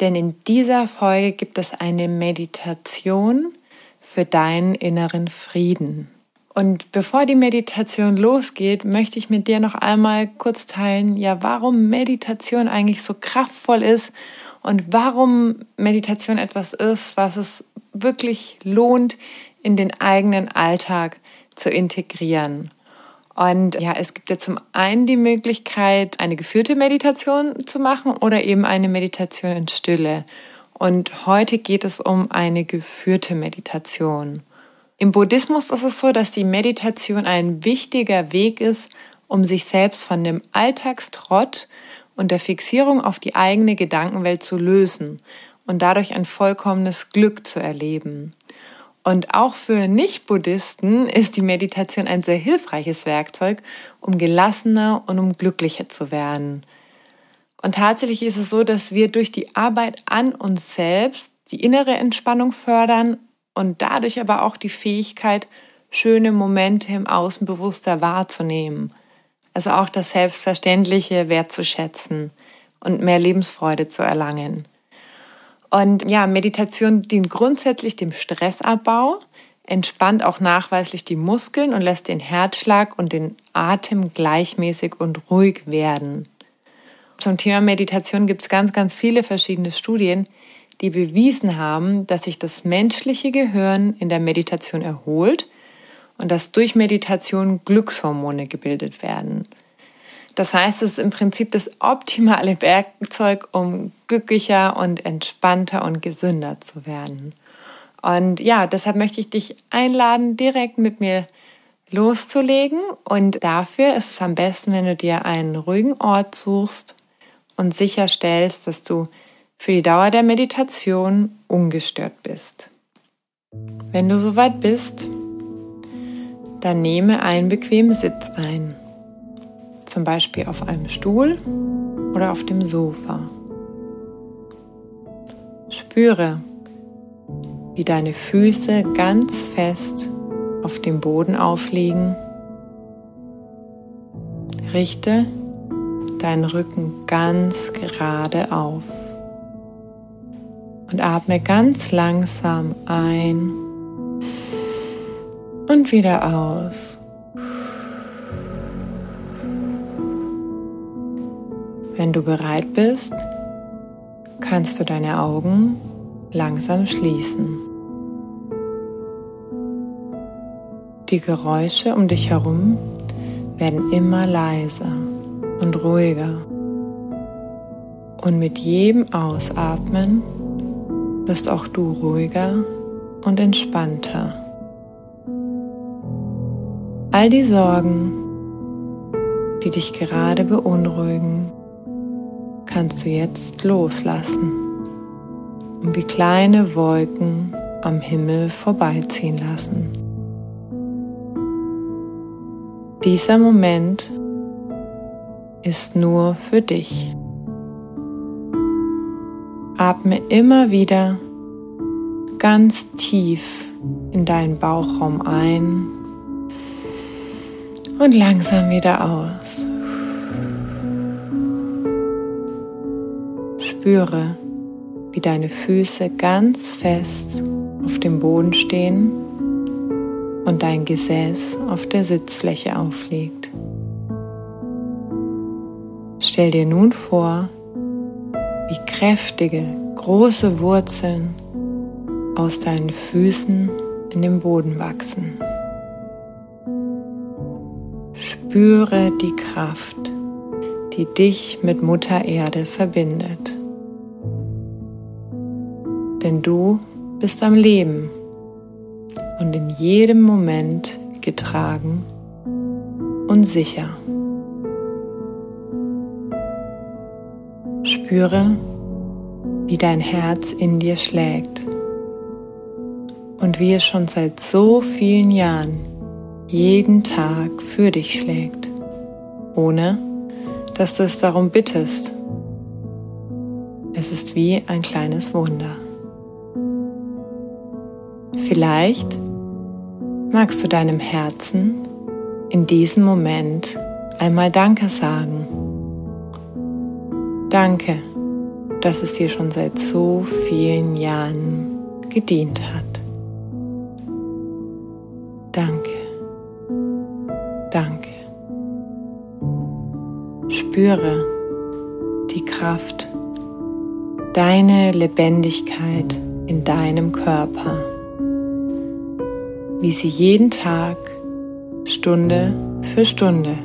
denn in dieser Folge gibt es eine Meditation für deinen inneren Frieden. Und bevor die Meditation losgeht, möchte ich mit dir noch einmal kurz teilen, ja, warum Meditation eigentlich so kraftvoll ist und warum Meditation etwas ist, was es wirklich lohnt, in den eigenen Alltag zu integrieren. Und ja, es gibt ja zum einen die Möglichkeit, eine geführte Meditation zu machen oder eben eine Meditation in Stille. Und heute geht es um eine geführte Meditation. Im Buddhismus ist es so, dass die Meditation ein wichtiger Weg ist, um sich selbst von dem Alltagstrott und der Fixierung auf die eigene Gedankenwelt zu lösen und dadurch ein vollkommenes Glück zu erleben. Und auch für Nicht-Buddhisten ist die Meditation ein sehr hilfreiches Werkzeug, um gelassener und um glücklicher zu werden. Und tatsächlich ist es so, dass wir durch die Arbeit an uns selbst die innere Entspannung fördern und dadurch aber auch die Fähigkeit, schöne Momente im Außen bewusster wahrzunehmen. Also auch das Selbstverständliche wertzuschätzen und mehr Lebensfreude zu erlangen. Und ja, Meditation dient grundsätzlich dem Stressabbau, entspannt auch nachweislich die Muskeln und lässt den Herzschlag und den Atem gleichmäßig und ruhig werden. Zum Thema Meditation gibt es ganz, ganz viele verschiedene Studien, die bewiesen haben, dass sich das menschliche Gehirn in der Meditation erholt und dass durch Meditation Glückshormone gebildet werden. Das heißt, es ist im Prinzip das optimale Werkzeug, um glücklicher und entspannter und gesünder zu werden. Und ja, deshalb möchte ich dich einladen, direkt mit mir loszulegen. Und dafür ist es am besten, wenn du dir einen ruhigen Ort suchst und sicherstellst, dass du für die Dauer der Meditation ungestört bist. Wenn du soweit bist, dann nehme einen bequemen Sitz ein zum Beispiel auf einem Stuhl oder auf dem Sofa. Spüre, wie deine Füße ganz fest auf dem Boden aufliegen. Richte deinen Rücken ganz gerade auf und atme ganz langsam ein und wieder aus. Wenn du bereit bist, kannst du deine Augen langsam schließen. Die Geräusche um dich herum werden immer leiser und ruhiger. Und mit jedem Ausatmen wirst auch du ruhiger und entspannter. All die Sorgen, die dich gerade beunruhigen, kannst du jetzt loslassen und wie kleine Wolken am Himmel vorbeiziehen lassen. Dieser Moment ist nur für dich. Atme immer wieder ganz tief in deinen Bauchraum ein und langsam wieder aus. Spüre, wie deine Füße ganz fest auf dem Boden stehen und dein Gesäß auf der Sitzfläche aufliegt. Stell dir nun vor, wie kräftige, große Wurzeln aus deinen Füßen in den Boden wachsen. Spüre die Kraft, die dich mit Mutter Erde verbindet denn du bist am Leben und in jedem Moment getragen und sicher. Spüre, wie dein Herz in dir schlägt und wie es schon seit so vielen Jahren jeden Tag für dich schlägt, ohne dass du es darum bittest. Es ist wie ein kleines Wunder. Vielleicht magst du deinem Herzen in diesem Moment einmal Danke sagen. Danke, dass es dir schon seit so vielen Jahren gedient hat. Danke. Danke. Spüre die Kraft, deine Lebendigkeit in deinem Körper, wie sie jeden Tag, Stunde für Stunde,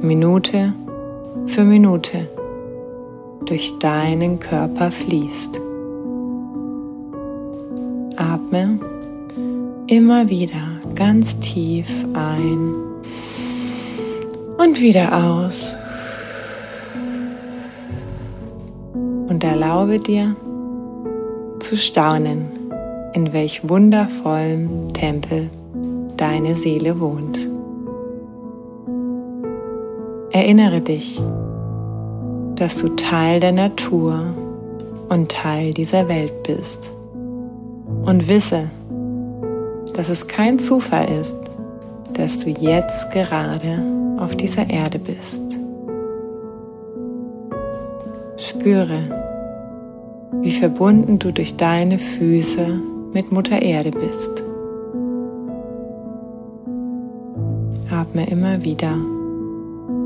Minute für Minute durch deinen Körper fließt. Atme immer wieder ganz tief ein und wieder aus. Und erlaube dir zu staunen, in welch wundervollem Tempel deine Seele wohnt. Erinnere dich, dass du Teil der Natur und Teil dieser Welt bist. Und wisse, dass es kein Zufall ist, dass du jetzt gerade auf dieser Erde bist. Spüre, wie verbunden du durch deine Füße mit Mutter Erde bist. Atme immer wieder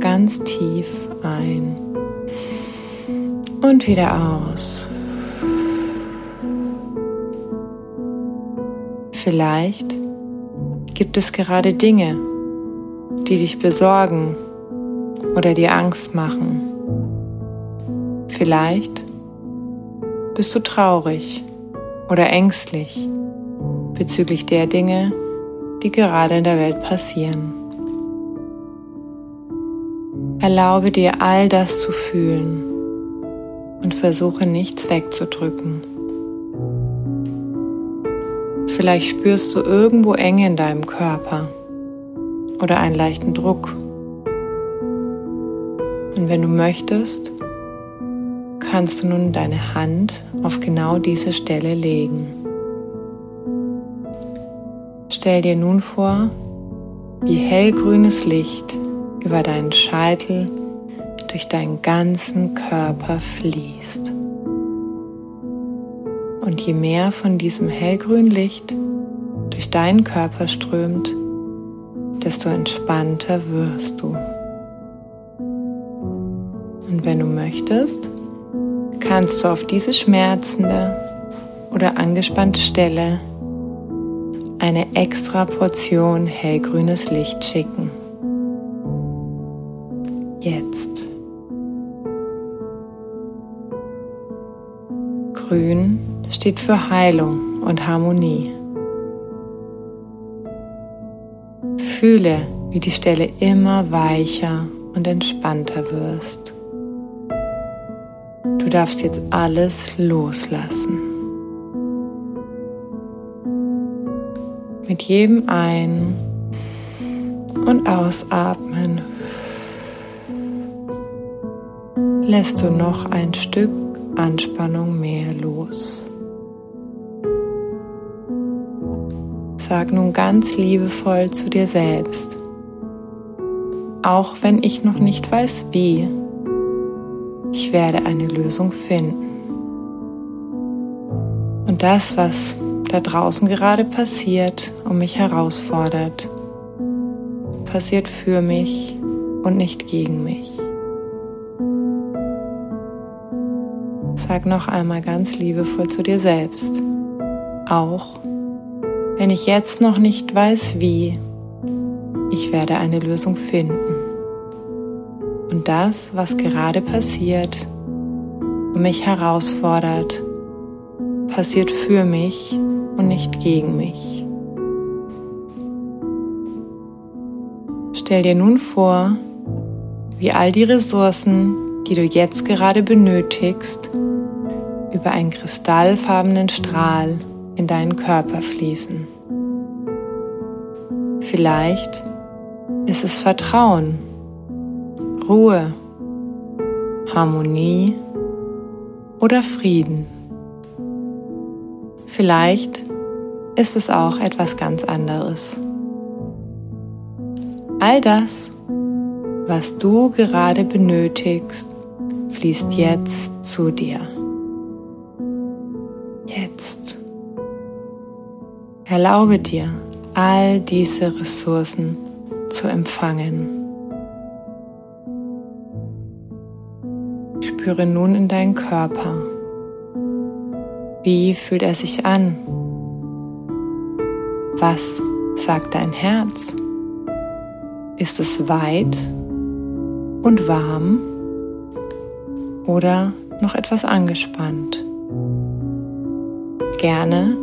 ganz tief ein und wieder aus. Vielleicht gibt es gerade Dinge, die dich besorgen oder dir Angst machen. Vielleicht bist du traurig oder ängstlich bezüglich der Dinge, die gerade in der Welt passieren. Erlaube dir all das zu fühlen und versuche nichts wegzudrücken. Vielleicht spürst du irgendwo Enge in deinem Körper oder einen leichten Druck. Und wenn du möchtest, kannst du nun deine Hand auf genau diese Stelle legen. Stell dir nun vor, wie hellgrünes Licht über deinen Scheitel durch deinen ganzen Körper fließt. Und je mehr von diesem hellgrünen Licht durch deinen Körper strömt, desto entspannter wirst du. Und wenn du möchtest, kannst du auf diese schmerzende oder angespannte Stelle eine extra Portion hellgrünes Licht schicken. Jetzt. Grün steht für Heilung und Harmonie. Fühle, wie die Stelle immer weicher und entspannter wirst. Du darfst jetzt alles loslassen. Mit jedem Ein- und Ausatmen lässt du noch ein Stück Anspannung mehr los. Sag nun ganz liebevoll zu dir selbst, auch wenn ich noch nicht weiß wie, ich werde eine Lösung finden. Und das, was da draußen gerade passiert und mich herausfordert, passiert für mich und nicht gegen mich. Sag noch einmal ganz liebevoll zu dir selbst, auch wenn ich jetzt noch nicht weiß wie, ich werde eine Lösung finden. Das, was gerade passiert und mich herausfordert, passiert für mich und nicht gegen mich. Stell dir nun vor, wie all die Ressourcen, die du jetzt gerade benötigst, über einen kristallfarbenen Strahl in deinen Körper fließen. Vielleicht ist es Vertrauen, Ruhe, Harmonie oder Frieden. Vielleicht ist es auch etwas ganz anderes. All das, was du gerade benötigst, fließt jetzt zu dir. Jetzt. Erlaube dir, all diese Ressourcen zu empfangen. Spüre nun in deinen Körper. Wie fühlt er sich an? Was sagt dein Herz? Ist es weit und warm oder noch etwas angespannt? Gerne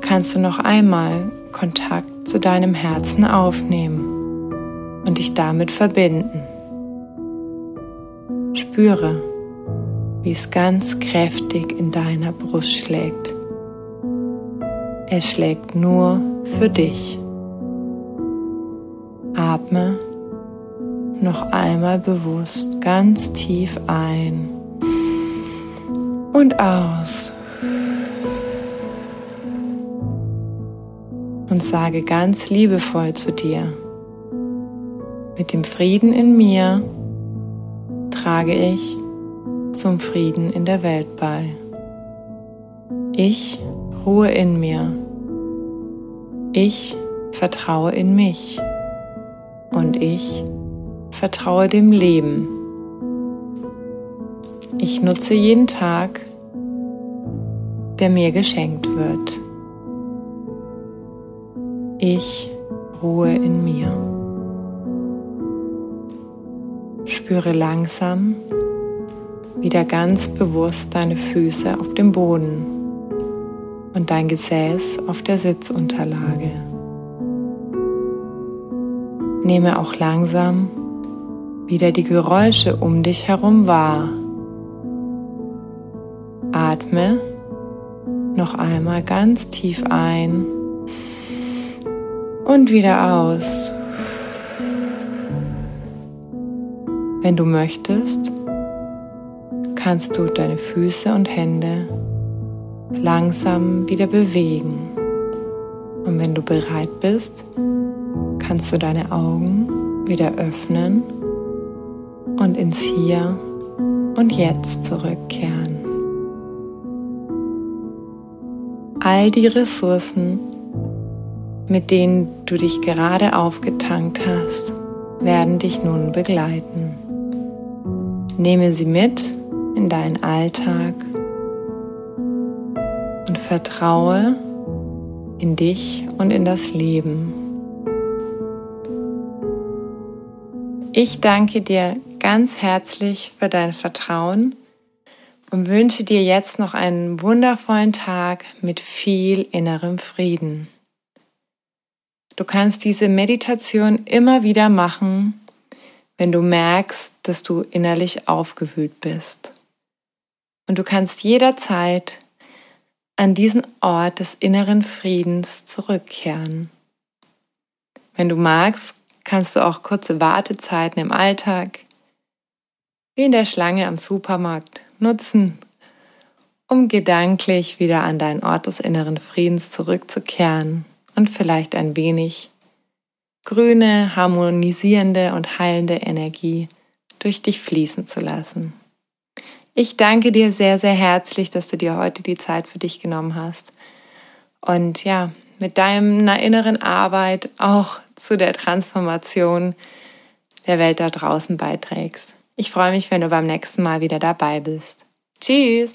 kannst du noch einmal Kontakt zu deinem Herzen aufnehmen und dich damit verbinden. Spüre, wie es ganz kräftig in deiner Brust schlägt. Es schlägt nur für dich. Atme noch einmal bewusst ganz tief ein und aus. Und sage ganz liebevoll zu dir, mit dem Frieden in mir trage ich zum Frieden in der Welt bei. Ich ruhe in mir. Ich vertraue in mich. Und ich vertraue dem Leben. Ich nutze jeden Tag, der mir geschenkt wird. Ich ruhe in mir. Spüre langsam wieder ganz bewusst deine Füße auf dem Boden und dein Gesäß auf der Sitzunterlage. Nehme auch langsam wieder die Geräusche um dich herum wahr. Atme noch einmal ganz tief ein und wieder aus. Wenn du möchtest, kannst du deine Füße und Hände langsam wieder bewegen. Und wenn du bereit bist, kannst du deine Augen wieder öffnen und ins Hier und Jetzt zurückkehren. All die Ressourcen, mit denen du dich gerade aufgetankt hast, werden dich nun begleiten. Nehme sie mit in deinen Alltag und vertraue in dich und in das Leben. Ich danke dir ganz herzlich für dein Vertrauen und wünsche dir jetzt noch einen wundervollen Tag mit viel innerem Frieden. Du kannst diese Meditation immer wieder machen, wenn du merkst, dass du innerlich aufgewühlt bist. Und du kannst jederzeit an diesen Ort des inneren Friedens zurückkehren. Wenn du magst, kannst du auch kurze Wartezeiten im Alltag, wie in der Schlange am Supermarkt, nutzen, um gedanklich wieder an deinen Ort des inneren Friedens zurückzukehren und vielleicht ein wenig grüne, harmonisierende und heilende Energie durch dich fließen zu lassen. Ich danke dir sehr, sehr herzlich, dass du dir heute die Zeit für dich genommen hast. Und ja, mit deiner inneren Arbeit auch zu der Transformation der Welt da draußen beiträgst. Ich freue mich, wenn du beim nächsten Mal wieder dabei bist. Tschüss!